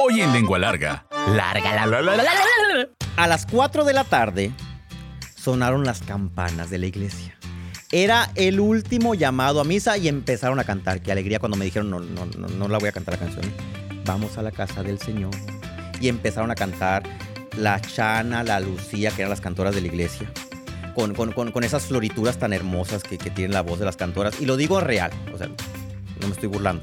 Hoy en Lengua Larga. Larga, la, la, la, la, la, la. A las 4 de la tarde sonaron las campanas de la iglesia. Era el último llamado a misa y empezaron a cantar. Qué alegría cuando me dijeron, no, no, no, no la voy a cantar la canción. Vamos a la casa del Señor. Y empezaron a cantar la Chana, la Lucía, que eran las cantoras de la iglesia. Con, con- con- con esas florituras tan hermosas que, que tienen la voz de las cantoras. Y lo digo real, o sea, no me estoy burlando.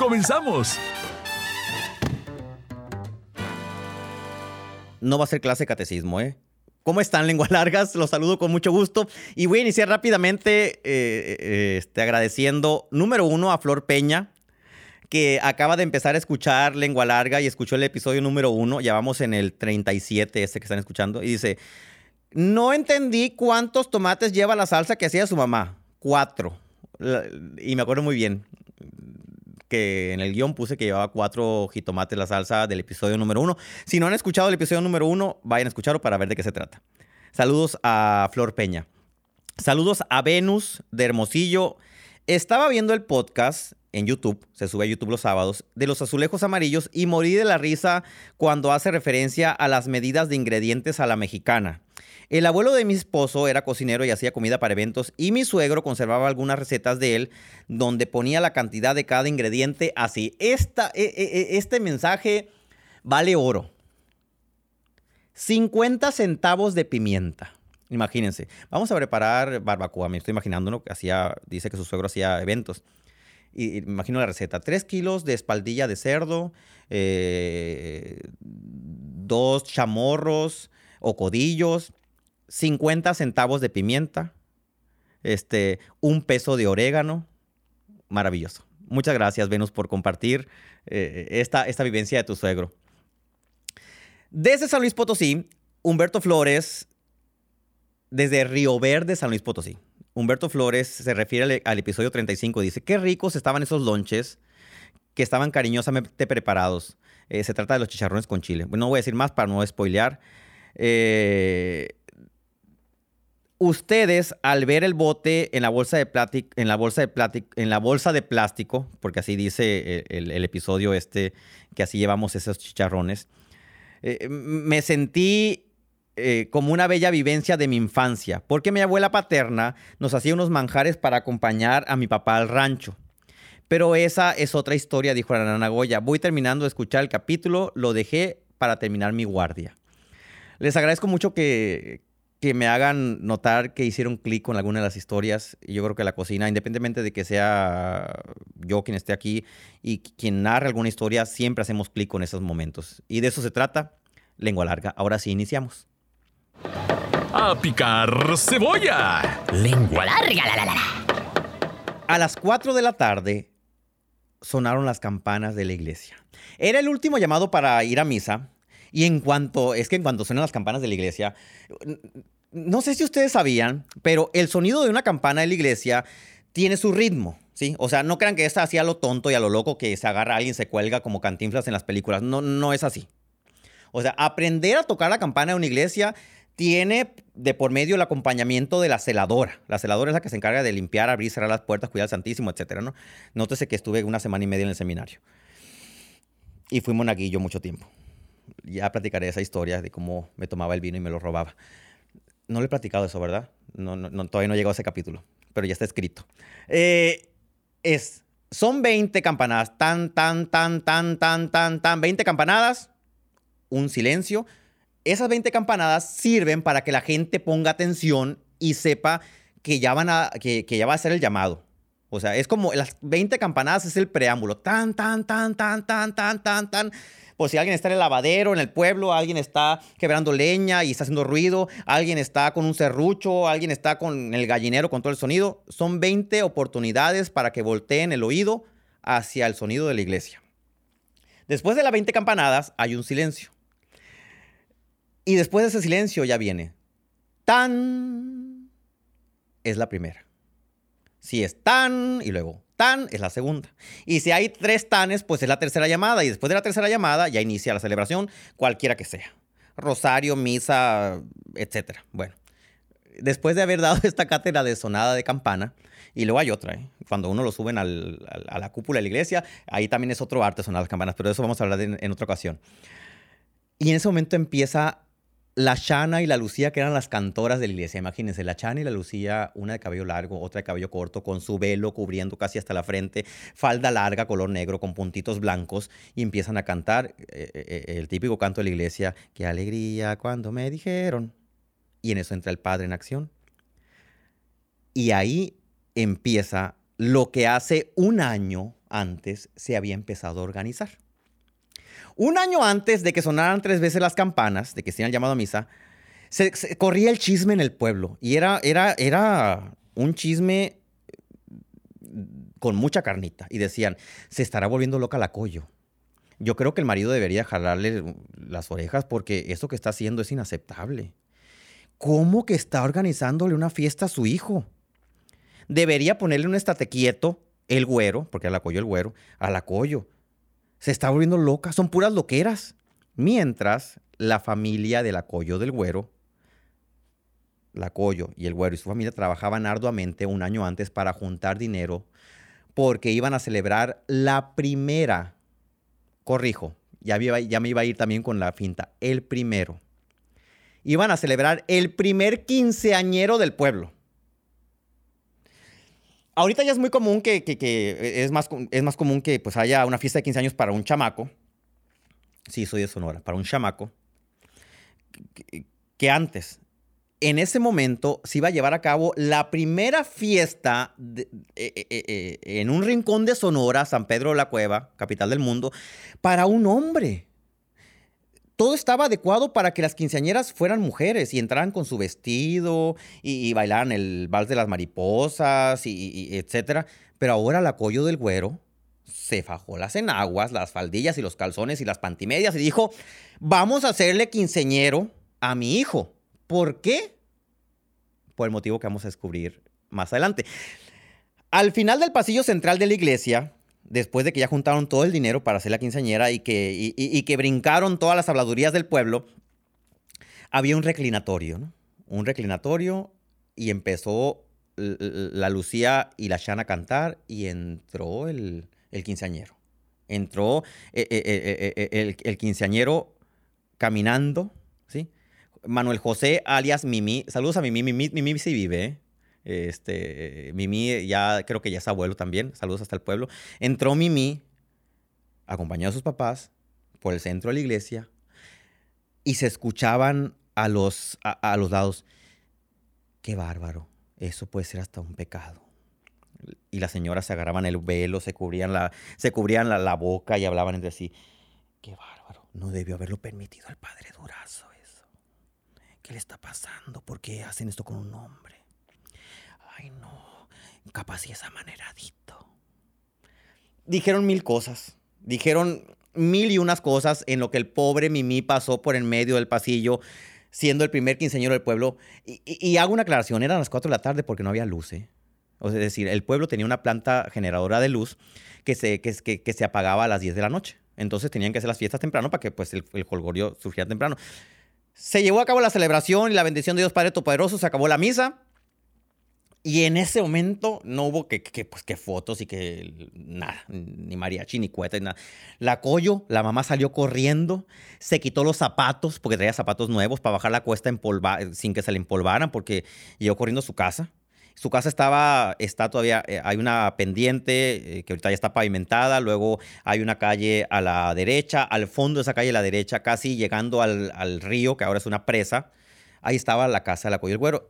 ¡Comenzamos! no va a ser clase de catecismo, ¿eh? ¿Cómo están, lenguas largas? Los saludo con mucho gusto. Y voy a iniciar rápidamente eh, eh, este, agradeciendo, número uno, a Flor Peña, que acaba de empezar a escuchar Lengua Larga y escuchó el episodio número uno. Ya vamos en el 37, este que están escuchando. Y dice, no entendí cuántos tomates lleva la salsa que hacía su mamá. Cuatro. Y me acuerdo muy bien que en el guion puse que llevaba cuatro jitomates la salsa del episodio número uno. Si no han escuchado el episodio número uno, vayan a escucharlo para ver de qué se trata. Saludos a Flor Peña. Saludos a Venus de Hermosillo. Estaba viendo el podcast en YouTube, se sube a YouTube los sábados, de los azulejos amarillos y morí de la risa cuando hace referencia a las medidas de ingredientes a la mexicana. El abuelo de mi esposo era cocinero y hacía comida para eventos y mi suegro conservaba algunas recetas de él donde ponía la cantidad de cada ingrediente así. Esta, e- e- e- este mensaje vale oro. 50 centavos de pimienta. Imagínense. Vamos a preparar barbacoa. Me estoy imaginando, ¿no? Hacía, dice que su suegro hacía eventos. Y, imagino la receta. 3 kilos de espaldilla de cerdo, eh, dos chamorros o codillos, 50 centavos de pimienta, este, un peso de orégano. Maravilloso. Muchas gracias, Venus, por compartir eh, esta, esta vivencia de tu suegro. Desde San Luis Potosí, Humberto Flores, desde Río Verde, San Luis Potosí. Humberto Flores se refiere al, episodio 35. Dice, qué ricos estaban esos lonches que estaban cariñosamente preparados. Eh, se trata de los chicharrones con chile. No voy a decir más para no spoilear. Eh, ustedes, al ver el bote en la bolsa de plástico, en la bolsa de plástico, en la bolsa de plástico, porque así dice el episodio este, que así llevamos esos chicharrones, eh, me sentí eh, como una bella vivencia de mi infancia, porque mi abuela paterna nos hacía unos manjares para acompañar a mi papá al rancho. Pero esa es otra historia, dijo la nana Goya. Voy terminando de escuchar el capítulo, lo dejé para terminar mi guardia. Les agradezco mucho que, que me hagan notar que hicieron clic con alguna de las historias. Yo creo que la cocina, independientemente de que sea yo quien esté aquí y quien narre alguna historia, siempre hacemos clic con esos momentos. Y de eso se trata, lengua larga. Ahora sí, iniciamos. ¡A picar cebolla! Lengua larga, la, la, la. A las 4 de la tarde sonaron las campanas de la iglesia. Era el último llamado para ir a misa. Y en cuanto, es que en cuanto suenan las campanas de la iglesia, no sé si ustedes sabían, pero el sonido de una campana de la iglesia tiene su ritmo, ¿sí? O sea, no crean que es así a lo tonto y a lo loco que se agarra a alguien, se cuelga como cantinflas en las películas. No, no es así. O sea, aprender a tocar la campana de una iglesia tiene de por medio el acompañamiento de la celadora. La celadora es la que se encarga de limpiar, abrir, cerrar las puertas, cuidar al Santísimo, etcétera, ¿no? Nótese que estuve una semana y media en el seminario. Y fui monaguillo mucho tiempo. Ya platicaré esa historia de cómo me tomaba el vino y me lo robaba. No le he platicado eso, ¿verdad? No, no, no, todavía no llegó a ese capítulo, pero ya está escrito. Eh, es, son 20 campanadas, tan, tan, tan, tan, tan, tan, tan, 20 campanadas, un silencio. Esas 20 campanadas sirven para que la gente ponga atención y sepa que ya, va a ser el llamado. O sea, es como las 20 campanadas es el preámbulo. Tan, tan, tan, tan, tan, tan, tan, tan. Por si alguien está en el lavadero, en el pueblo, alguien está quebrando leña y está haciendo ruido, alguien está con un serrucho, alguien está con el gallinero con todo el sonido. Son 20 oportunidades para que volteen el oído hacia el sonido de la iglesia. Después de las 20 campanadas hay un silencio. Y después de ese silencio ya viene. Tan es la primera. Si es tan y luego tan es la segunda. Y si hay tres tanes, pues es la tercera llamada. Y después de la tercera llamada ya inicia la celebración, cualquiera que sea. Rosario, misa, etc. Bueno, después de haber dado esta cátedra de sonada de campana, y luego hay otra, ¿eh? cuando uno lo suben a la cúpula de la iglesia, ahí también es otro arte sonar las campanas, pero eso vamos a hablar en otra ocasión. Y en ese momento empieza la Chana y la Lucía, que eran las cantoras de la iglesia. Imagínense, la Chana y la Lucía, una de cabello largo, otra de cabello corto, con su velo cubriendo casi hasta la frente, falda larga, color negro, con puntitos blancos, y empiezan a cantar eh, eh, eh, el típico canto de la iglesia, qué alegría cuando me dijeron. Y en eso entra el Padre en acción. Y ahí empieza lo que hace un año antes se había empezado a organizar. Un año antes de que sonaran tres veces las campanas, de que se hayan llamado a misa, se, corría el chisme en el pueblo. Y era, era, era un chisme con mucha carnita. Y decían, se estará volviendo loca la collo. Yo creo que el marido debería jalarle las orejas porque eso que está haciendo es inaceptable. ¿Cómo que está organizándole una fiesta a su hijo? Debería ponerle un estate quieto, el güero, porque a la collo el güero, a la collo se está volviendo loca, son puras loqueras. Mientras la familia del Acollo del Güero, la Acollo y el Güero y su familia trabajaban arduamente un año antes para juntar dinero porque iban a celebrar la primera, corrijo, ya, ya me iba a ir también con la finta, el primero. Iban a celebrar el primer quinceañero del pueblo. Ahorita ya es muy común que, es, más, es más común que pues haya una fiesta de 15 años para un chamaco. Sí, soy de Sonora, para un chamaco. Que, antes. En ese momento se iba a llevar a cabo la primera fiesta eh, eh, eh, en un rincón de Sonora, San Pedro de la Cueva, capital del mundo, para un hombre todo estaba adecuado para que las quinceañeras fueran mujeres y entraran con su vestido y, bailaran el vals de las mariposas y, etcétera. Pero ahora la collo del güero se fajó las enaguas, las faldillas y los calzones y las pantimedias y dijo, vamos a hacerle quinceñero a mi hijo. ¿Por qué? Por el motivo que vamos a descubrir más adelante. Al final del pasillo central de la iglesia, después de que ya juntaron todo el dinero para hacer la quinceañera y que, y, que brincaron todas las habladurías del pueblo, había un reclinatorio, ¿no? Un reclinatorio y empezó la Lucía y la Shana a cantar y entró el, el quinceañero. Entró eh, eh, eh, el, el, quinceañero caminando, ¿sí? Manuel José alias Mimi. Saludos a Mimi. Mimi, Mimi sí vive. Este, Mimi ya creo que ya es abuelo también. Saludos hasta el pueblo. Entró Mimi, acompañado de sus papás, por el centro de la iglesia y se escuchaban a los, a, los lados. Qué bárbaro. Eso puede ser hasta un pecado. Y las señoras se agarraban el velo, se cubrían la, se cubrían la, boca y hablaban entre sí. Qué bárbaro. No debió haberlo permitido al padre Durazo eso. ¿Qué le está pasando? ¿Por qué hacen esto con un hombre? Ay no, capaz y es amaneradito. Dijeron mil cosas, dijeron mil y unas cosas en lo que el pobre Mimi pasó por en medio del pasillo, siendo el primer quinceañero del pueblo. Y, hago una aclaración, eran las 4 de la tarde porque no había luz. ¿eh? O sea, es decir, el pueblo tenía una planta generadora de luz que se, que, se apagaba a las 10 de la noche. Entonces tenían que hacer las fiestas temprano para que pues, el, el surgiera temprano. Se llevó a cabo la celebración y la bendición de Dios Padre Todopoderoso, se acabó la misa. Y en ese momento no hubo que, pues, que fotos y que nada, ni mariachi, ni cueta, ni nada. La Coyo, la mamá salió corriendo, se quitó los zapatos, porque traía zapatos nuevos para bajar la cuesta sin que se le empolvaran, porque llegó corriendo a su casa. Su casa estaba, está todavía, eh, hay una pendiente eh, que ahorita ya está pavimentada, luego hay una calle a la derecha, al fondo de esa calle a la derecha, casi llegando al, río, que ahora es una presa, ahí estaba la casa de la Coyo el Güero.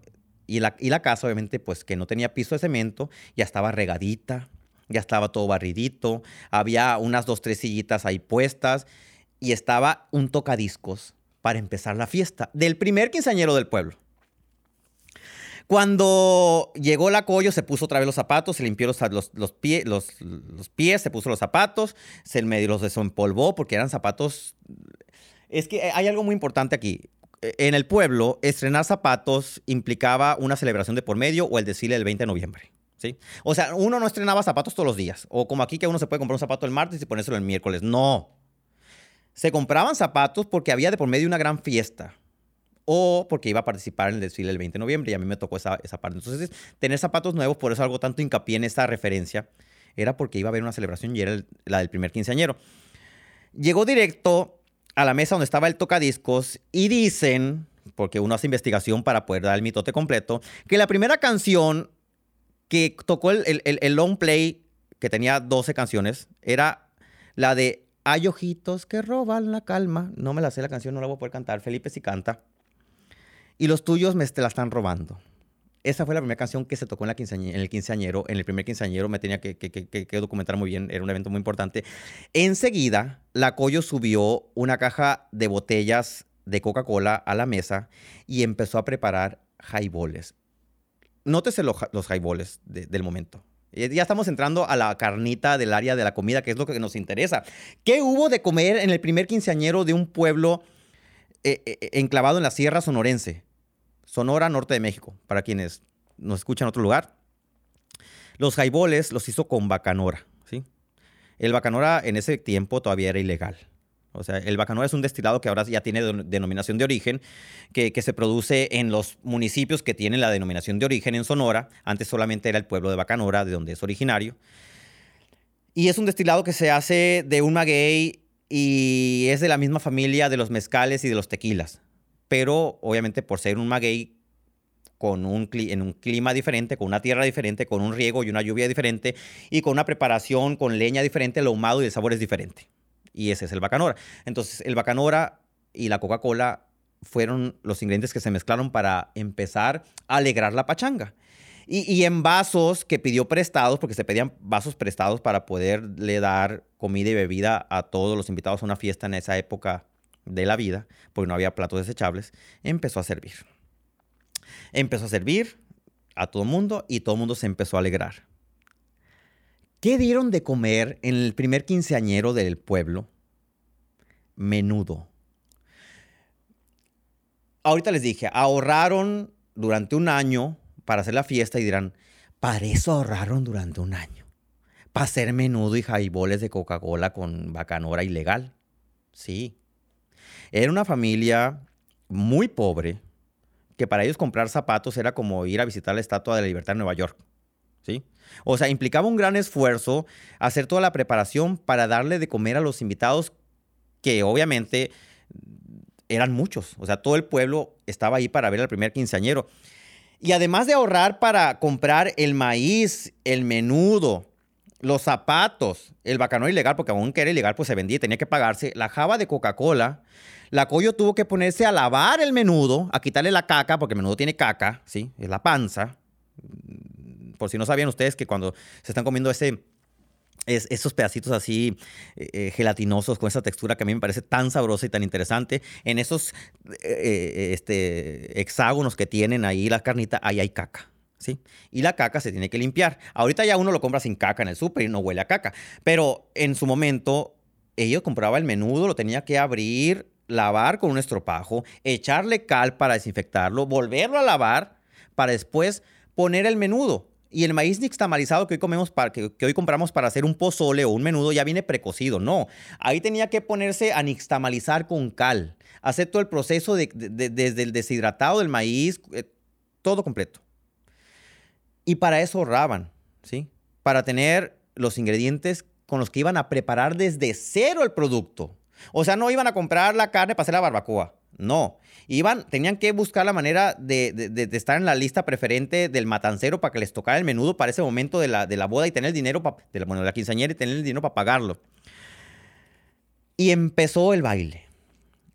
Y la, y la casa, obviamente, pues que no tenía piso de cemento, ya estaba regadita, ya estaba todo barridito, había unas dos, tres sillitas ahí puestas y estaba un tocadiscos para empezar la fiesta del primer quinceañero del pueblo. Cuando llegó la Coyo, se puso otra vez los zapatos, se limpió los, los, los, los, pies, se puso los zapatos, se los desempolvó porque eran zapatos. Es que hay algo muy importante aquí. En el pueblo, estrenar zapatos implicaba una celebración de por medio o el desfile del 20 de noviembre. ¿sí? O sea, uno no estrenaba zapatos todos los días. O como aquí que uno se puede comprar un zapato el martes y ponérselo el miércoles. No. Se compraban zapatos porque había de por medio una gran fiesta o porque iba a participar en el desfile el 20 de noviembre y a mí me tocó esa, esa parte. Entonces, tener zapatos nuevos, por eso algo tanto hincapié en esta referencia, era porque iba a haber una celebración y era la del primer quinceañero. Llegó directo a la mesa donde estaba el tocadiscos y dicen, porque uno hace investigación para poder dar el mitote completo, que la primera canción que tocó el, el, el long play, que tenía 12 canciones, era la de Hay ojitos que roban la calma. No me la sé la canción, no la voy a poder cantar. Felipe sí canta y los tuyos me la están robando. Esa fue la primera canción que se tocó en, en el quinceañero. En el primer quinceañero me tenía que, documentar muy bien, era un evento muy importante. Enseguida, la Coyo subió una caja de botellas de Coca-Cola a la mesa y empezó a preparar highballs. Nótese los, los highballs del momento. Eh, ya estamos entrando a la carnita del área de la comida, que es lo que nos interesa. ¿Qué hubo de comer en el primer quinceañero de un pueblo eh, eh, enclavado en la Sierra Sonorense? Sonora, norte de México, para quienes nos escuchan en otro lugar. Los jaiboles los hizo con bacanora, ¿sí? El bacanora en ese tiempo todavía era ilegal. O sea, el bacanora es un destilado que ahora ya tiene denominación de origen, que, que, se produce en los municipios que tienen la denominación de origen en Sonora. Antes solamente era el pueblo de Bacanora, de donde es originario. Y es un destilado que se hace de un maguey y es de la misma familia de los mezcales y de los tequilas pero obviamente por ser un maguey con un, en un clima diferente, con una tierra diferente, con un riego y una lluvia diferente y con una preparación con leña diferente, el ahumado y el sabor es diferente. Y ese es el bacanora. Entonces, el bacanora y la Coca-Cola fueron los ingredientes que se mezclaron para empezar a alegrar la pachanga. Y, y, en vasos que pidió prestados, porque se pedían vasos prestados para poderle dar comida y bebida a todos los invitados a una fiesta en esa época de la vida, porque no había platos desechables, empezó a servir. Empezó a servir a todo el mundo y todo el mundo se empezó a alegrar. ¿Qué dieron de comer en el primer quinceañero del pueblo? Menudo. Ahorita les dije, ahorraron durante un año para hacer la fiesta y dirán, para eso ahorraron durante un año. Para hacer menudo y jaiboles de Coca-Cola con bacanora ilegal. Sí, era una familia muy pobre, que para ellos comprar zapatos era como ir a visitar la Estatua de la Libertad en Nueva York. ¿Sí? O sea, implicaba un gran esfuerzo hacer toda la preparación para darle de comer a los invitados, que obviamente eran muchos. O sea, todo el pueblo estaba ahí para ver al primer quinceañero. Y además de ahorrar para comprar el maíz, el menudo, los zapatos, el bacano ilegal, porque aunque era ilegal, pues se vendía y tenía que pagarse, la java de Coca-Cola, la Coyo tuvo que ponerse a lavar el menudo, a quitarle la caca, porque el menudo tiene caca, ¿sí? Es la panza. Por si no sabían ustedes que cuando se están comiendo ese, esos pedacitos así eh, eh, gelatinosos con esa textura que a mí me parece tan sabrosa y tan interesante. En esos eh, este, hexágonos que tienen ahí la carnita, ahí hay caca. ¿Sí? Y la caca se tiene que limpiar. Ahorita ya uno lo compra sin caca en el súper y no huele a caca. Pero en su momento, ellos compraba el menudo, lo tenía que abrir, lavar con un estropajo, echarle cal para desinfectarlo, volverlo a lavar para después poner el menudo. Y el maíz nixtamalizado que hoy comemos para, que, hoy compramos para hacer un pozole o un menudo ya viene precocido. No, ahí tenía que ponerse a nixtamalizar con cal. Hacer todo el proceso desde el deshidratado del maíz, eh, todo completo. Y para eso ahorraban, ¿sí? Para tener los ingredientes con los que iban a preparar desde cero el producto. O sea, no iban a comprar la carne para hacer la barbacoa. No. Iban, tenían que buscar la manera de, estar en la lista preferente del matancero para que les tocara el menudo para ese momento de la, boda y tener el dinero, la, bueno, de la quinceañera y tener el dinero para pagarlo. Y empezó el baile.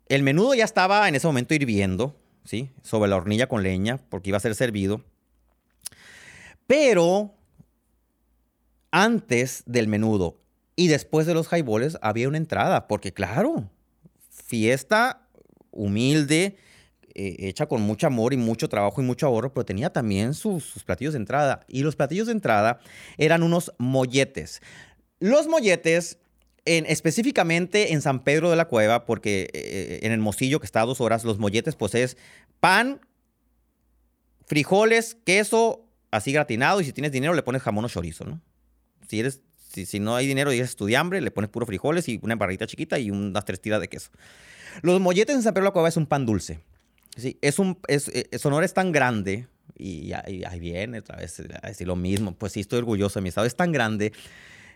El menudo ya estaba en ese momento hirviendo, ¿sí? Sobre la hornilla con leña, porque iba a ser servido. Pero antes del menudo y después de los highballs había una entrada, porque claro, fiesta humilde, eh, hecha con mucho amor y mucho trabajo y mucho ahorro, pero tenía también sus, platillos de entrada. Y los platillos de entrada eran unos molletes. Los molletes en, específicamente en San Pedro de la Cueva, porque eh, en el Mocillo, que está a dos horas, los molletes, pues es pan, frijoles, queso, así gratinado, y si tienes dinero le pones jamón o chorizo, ¿no? Si eres, si, no hay dinero y eres estudiambre, le pones puro frijoles y una barrita chiquita y unas tres tiras de queso. Los molletes en San Pedro de la Cueva es un pan dulce. Sí, es un, es, eh, Sonora es tan grande, y, ahí viene otra vez a decir lo mismo, pues sí, estoy orgulloso de mi estado, es tan grande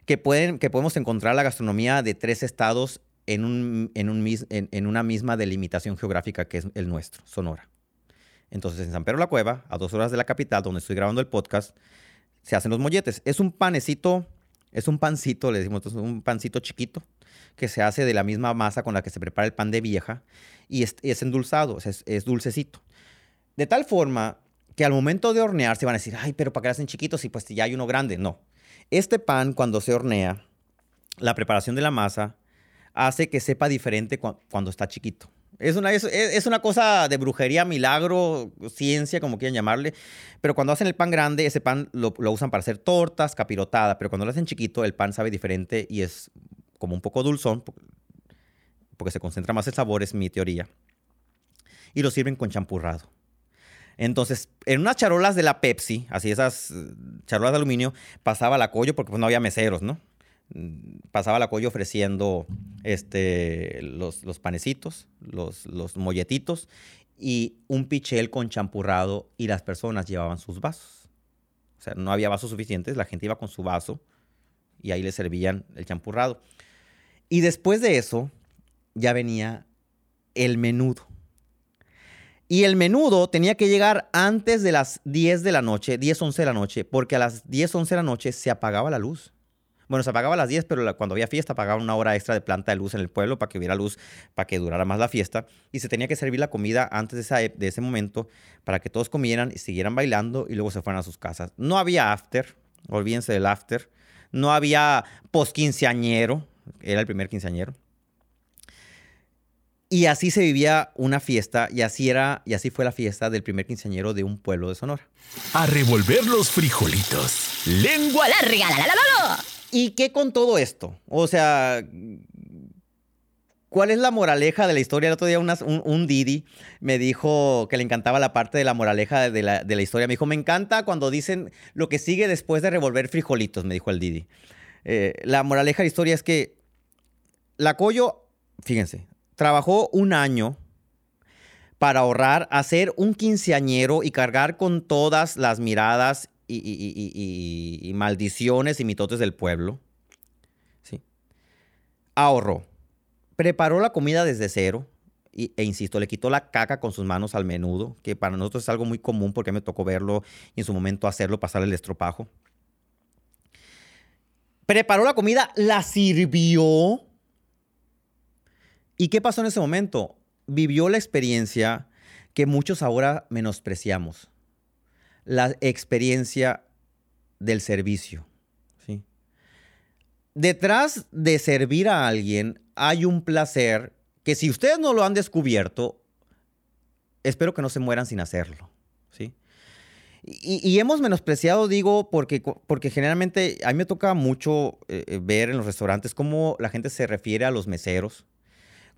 que, pueden, que podemos encontrar la gastronomía de tres estados en, un, en, un, en, una misma delimitación geográfica que es el nuestro, Sonora. Entonces, en San Pedro la Cueva, a dos horas de la capital, donde estoy grabando el podcast, se hacen los molletes. Es un panecito, es un pancito, le decimos, es un pancito chiquito que se hace de la misma masa con la que se prepara el pan de vieja y es, es endulzado, es, dulcecito. De tal forma que al momento de hornear se van a decir, ay, pero ¿para qué hacen chiquitos si pues ya hay uno grande? No. Este pan, cuando se hornea, la preparación de la masa hace que sepa diferente cuando está chiquito. Es una, es, una cosa de brujería, milagro, ciencia, como quieran llamarle. Pero cuando hacen el pan grande, ese pan lo, usan para hacer tortas, capirotada. Pero cuando lo hacen chiquito, el pan sabe diferente y es como un poco dulzón, porque se concentra más el sabor, es mi teoría. Y lo sirven con champurrado. Entonces, en unas charolas de la Pepsi, así esas eh, charolas de aluminio, pasaba la collo porque pues, no había meseros, ¿no? Mm, pasaba la collo ofreciendo este, los, los panecitos, los, los molletitos y un pichel con champurrado y las personas llevaban sus vasos. O sea, no había vasos suficientes, la gente iba con su vaso y ahí le servían el champurrado. Y después de eso ya venía el menudo. Y el menudo tenía que llegar antes de las 10 de la noche, 10, 11 de la noche, porque a las 10, 11 de la noche se apagaba la luz. Bueno, se apagaba a las 10, pero cuando había fiesta pagaban una hora extra de planta de luz en el pueblo para que hubiera luz, para que durara más la fiesta. Y se tenía que servir la comida antes de, de ese momento para que todos comieran y siguieran bailando y luego se fueran a sus casas. No había after, olvídense del after. No había post quinceañero, era el primer quinceañero. Y así se vivía una fiesta y así era y así fue la fiesta del primer quinceañero de un pueblo de Sonora. A revolver los frijolitos. Lengua larga. La, la, la, ¿Y qué con todo esto? O sea, ¿cuál es la moraleja de la historia? El otro día un, Didi me dijo que le encantaba la parte de la moraleja de la, de la, historia. Me dijo, me encanta cuando dicen lo que sigue después de revolver frijolitos, me dijo el Didi. Eh, la moraleja de la historia es que la Coyo, fíjense, trabajó un año para ahorrar, hacer un quinceañero y cargar con todas las miradas y, maldiciones y mitotes del pueblo. ¿sí? Ahorró. Preparó la comida desde cero. e insisto, le quitó la caca con sus manos al menudo, que para nosotros es algo muy común porque me tocó verlo y en su momento hacerlo, pasar el estropajo. Preparó la comida, la sirvió ¿Y qué pasó en ese momento? Vivió la experiencia que muchos ahora menospreciamos, la experiencia del servicio. ¿sí? Detrás de servir a alguien hay un placer que si ustedes no lo han descubierto, espero que no se mueran sin hacerlo. ¿sí? Y, hemos menospreciado, digo, porque, porque generalmente a mí me toca mucho eh, eh, ver en los restaurantes cómo la gente se refiere a los meseros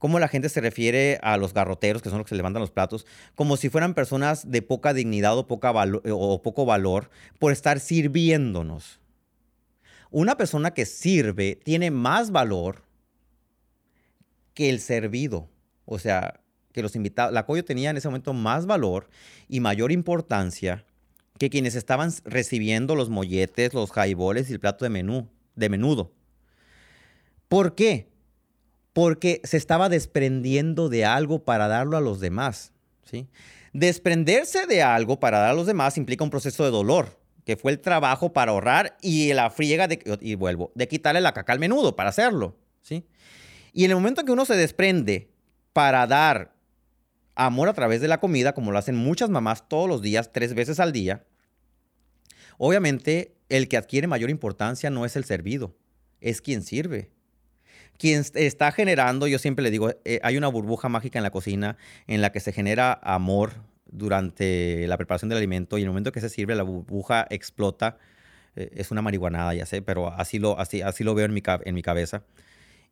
cómo la gente se refiere a los garroteros, que son los que se levantan los platos, como si fueran personas de poca dignidad o, poca o poco valor por estar sirviéndonos. Una persona que sirve tiene más valor que el servido. O sea, que los invitados, la Coyo tenía en ese momento más valor y mayor importancia que quienes estaban recibiendo los molletes, los jaiboles y el plato de menú, de menudo. ¿Por qué? Porque se estaba desprendiendo de algo para darlo a los demás. ¿sí? Desprenderse de algo para dar a los demás implica un proceso de dolor, que fue el trabajo para ahorrar y la friega de, y vuelvo, de quitarle la caca al menudo para hacerlo. ¿sí? Y en el momento en que uno se desprende para dar amor a través de la comida, como lo hacen muchas mamás todos los días, tres veces al día, obviamente el que adquiere mayor importancia no es el servido, es quien sirve. Quien está generando, yo siempre le digo, eh, hay una burbuja mágica en la cocina en la que se genera amor durante la preparación del alimento y en el momento que se sirve la burbuja explota. Eh, es una marihuanada, ya sé, pero así lo, así, así lo veo en mi, en mi cabeza.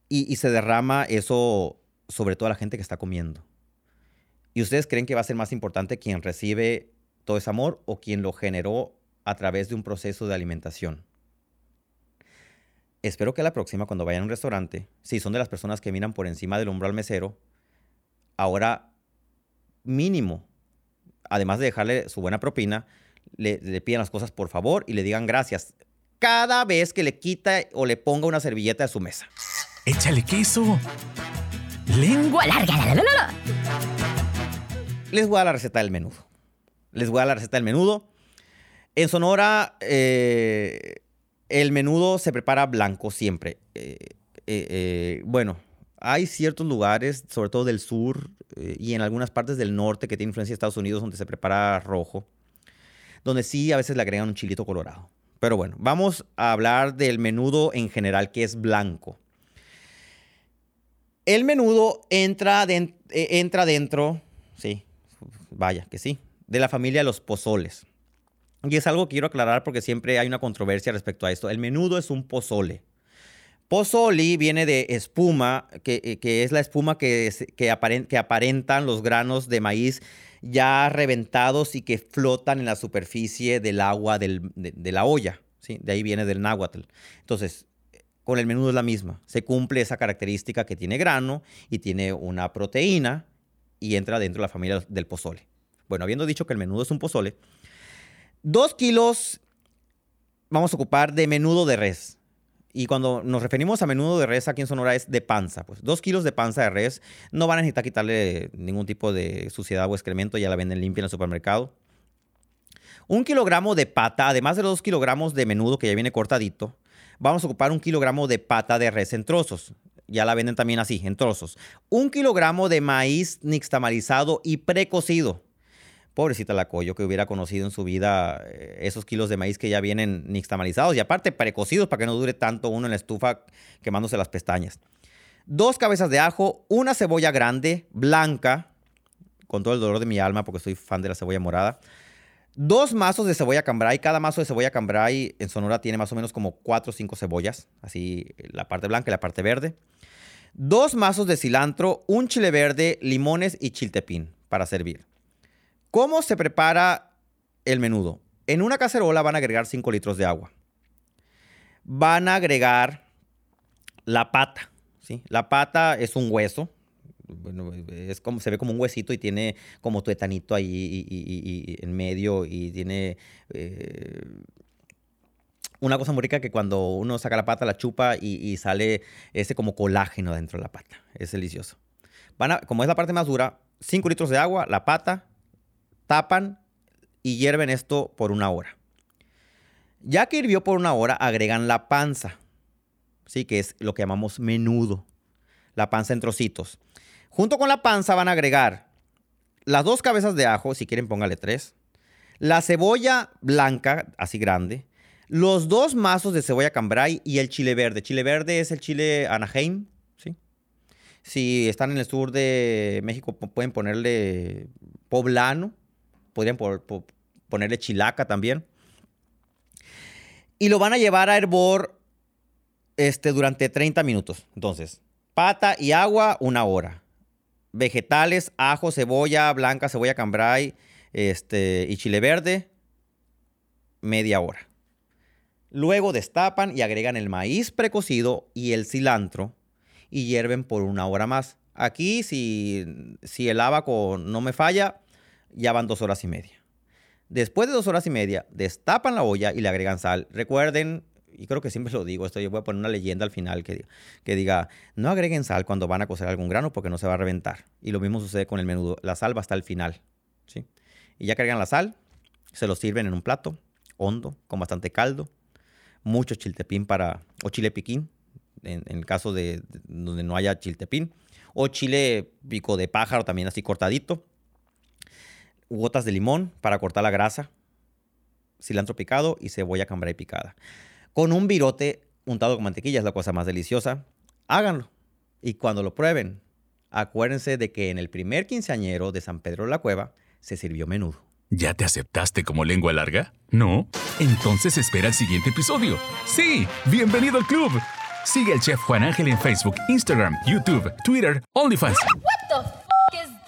Y, y se derrama eso sobre toda la gente que está comiendo. ¿Y ustedes creen que va a ser más importante quien recibe todo ese amor o quien lo generó a través de un proceso de alimentación? Espero que la próxima, cuando vayan a un restaurante, si son de las personas que miran por encima del hombro al mesero, ahora mínimo, además de dejarle su buena propina, le, le pidan las cosas por favor y le digan gracias cada vez que le quita o le ponga una servilleta de su mesa. Échale queso. Lengua larga. Les voy a la receta del menudo. Les voy a la receta del menudo. En Sonora, eh, el menudo se prepara blanco siempre. Eh, eh, bueno, hay ciertos lugares, sobre todo del sur y en algunas partes del norte que tienen influencia de Estados Unidos, donde se prepara rojo, donde sí a veces le agregan un chilito colorado. Pero bueno, vamos a hablar del menudo en general, que es blanco. El menudo entra, entra dentro, sí, vaya que sí, de la familia de los pozoles. Y es algo que quiero aclarar porque siempre hay una controversia respecto a esto. El menudo es un pozole. Pozoli viene de espuma, que, eh, es la espuma que, que, aparentan los granos de maíz ya reventados y que flotan en la superficie del agua de, la olla. ¿sí? De ahí viene del náhuatl. Entonces, con el menudo es la misma. Se cumple esa característica que tiene grano y tiene una proteína y entra dentro de la familia del pozole. Bueno, habiendo dicho que el menudo es un pozole, dos kilos vamos a ocupar de menudo de res. Y cuando nos referimos a menudo de res aquí en Sonora es de panza. Pues dos kilos de panza de res. No van a necesitar quitarle ningún tipo de suciedad o excremento. Ya la venden limpia en el supermercado. Un kilogramo de pata, además de los dos kilogramos de menudo que ya viene cortadito, vamos a ocupar un kilogramo de pata de res en trozos ya la venden también así, en trozos. Un kilogramo de maíz nixtamalizado y precocido. Pobrecita la Coyo que hubiera conocido en su vida eh, esos kilos de maíz que ya vienen nixtamalizados y aparte precocidos para que no dure tanto uno en la estufa quemándose las pestañas. Dos cabezas de ajo, una cebolla grande, blanca, con todo el dolor de mi alma porque soy fan de la cebolla morada. Dos mazos de cebolla cambray. Cada mazo de cebolla cambray en Sonora tiene más o menos como cuatro o cinco cebollas. Así la parte blanca y la parte verde dos mazos de cilantro, un chile verde, limones y chiltepín para servir. ¿Cómo se prepara el menudo? En una cacerola van a agregar 5 litros de agua. Van a agregar la pata. ¿sí? La pata es un hueso. es como, se ve como un huesito y tiene como tuetanito ahí en medio y tiene eh, una cosa muy rica que cuando uno saca la pata, la chupa y, sale ese como colágeno dentro de la pata. Es delicioso. Van a, como es la parte más dura, 5 litros de agua, la pata, tapan y hierven esto por una hora. Ya que hirvió por una hora, agregan la panza, ¿sí? que es lo que llamamos menudo, la panza en trocitos. Junto con la panza van a agregar las dos cabezas de ajo, si quieren póngale tres, la cebolla blanca, así grande, los dos mazos de cebolla cambray y el chile verde. Chile verde es el chile Anaheim, ¿sí? Si están en el sur de México pueden ponerle poblano, podrían ponerle chilaca también. Y lo van a llevar a hervor este, durante 30 minutos. Entonces, pata y agua, una hora. Vegetales, ajo, cebolla blanca, cebolla cambray este, y chile verde, media hora. Luego destapan y agregan el maíz precocido y el cilantro y hierven por una hora más. Aquí, si, si el abaco no me falla, ya van dos horas y media. Después de dos horas y media, destapan la olla y le agregan sal. Recuerden, y creo que siempre lo digo, esto yo voy a poner una leyenda al final que, que diga, no agreguen sal cuando van a cocer algún grano porque no se va a reventar. Y lo mismo sucede con el menudo. La sal va hasta el final. ¿sí? Y ya agregan la sal, se lo sirven en un plato hondo, con bastante caldo mucho chiltepín para, o chile piquín, en, el caso de, donde no haya chiltepín, o chile pico de pájaro también así cortadito, gotas de limón para cortar la grasa, cilantro picado y cebolla cambray picada. Con un virote untado con mantequilla es la cosa más deliciosa. háganlo. Y cuando lo prueben, acuérdense de que en el primer quinceañero de San Pedro de la Cueva se sirvió menudo. ¿Ya te aceptaste como lengua larga? ¿No? Entonces espera el siguiente episodio. Sí, bienvenido al club. Sigue al chef Juan Ángel en Facebook, Instagram, YouTube, Twitter, OnlyFans.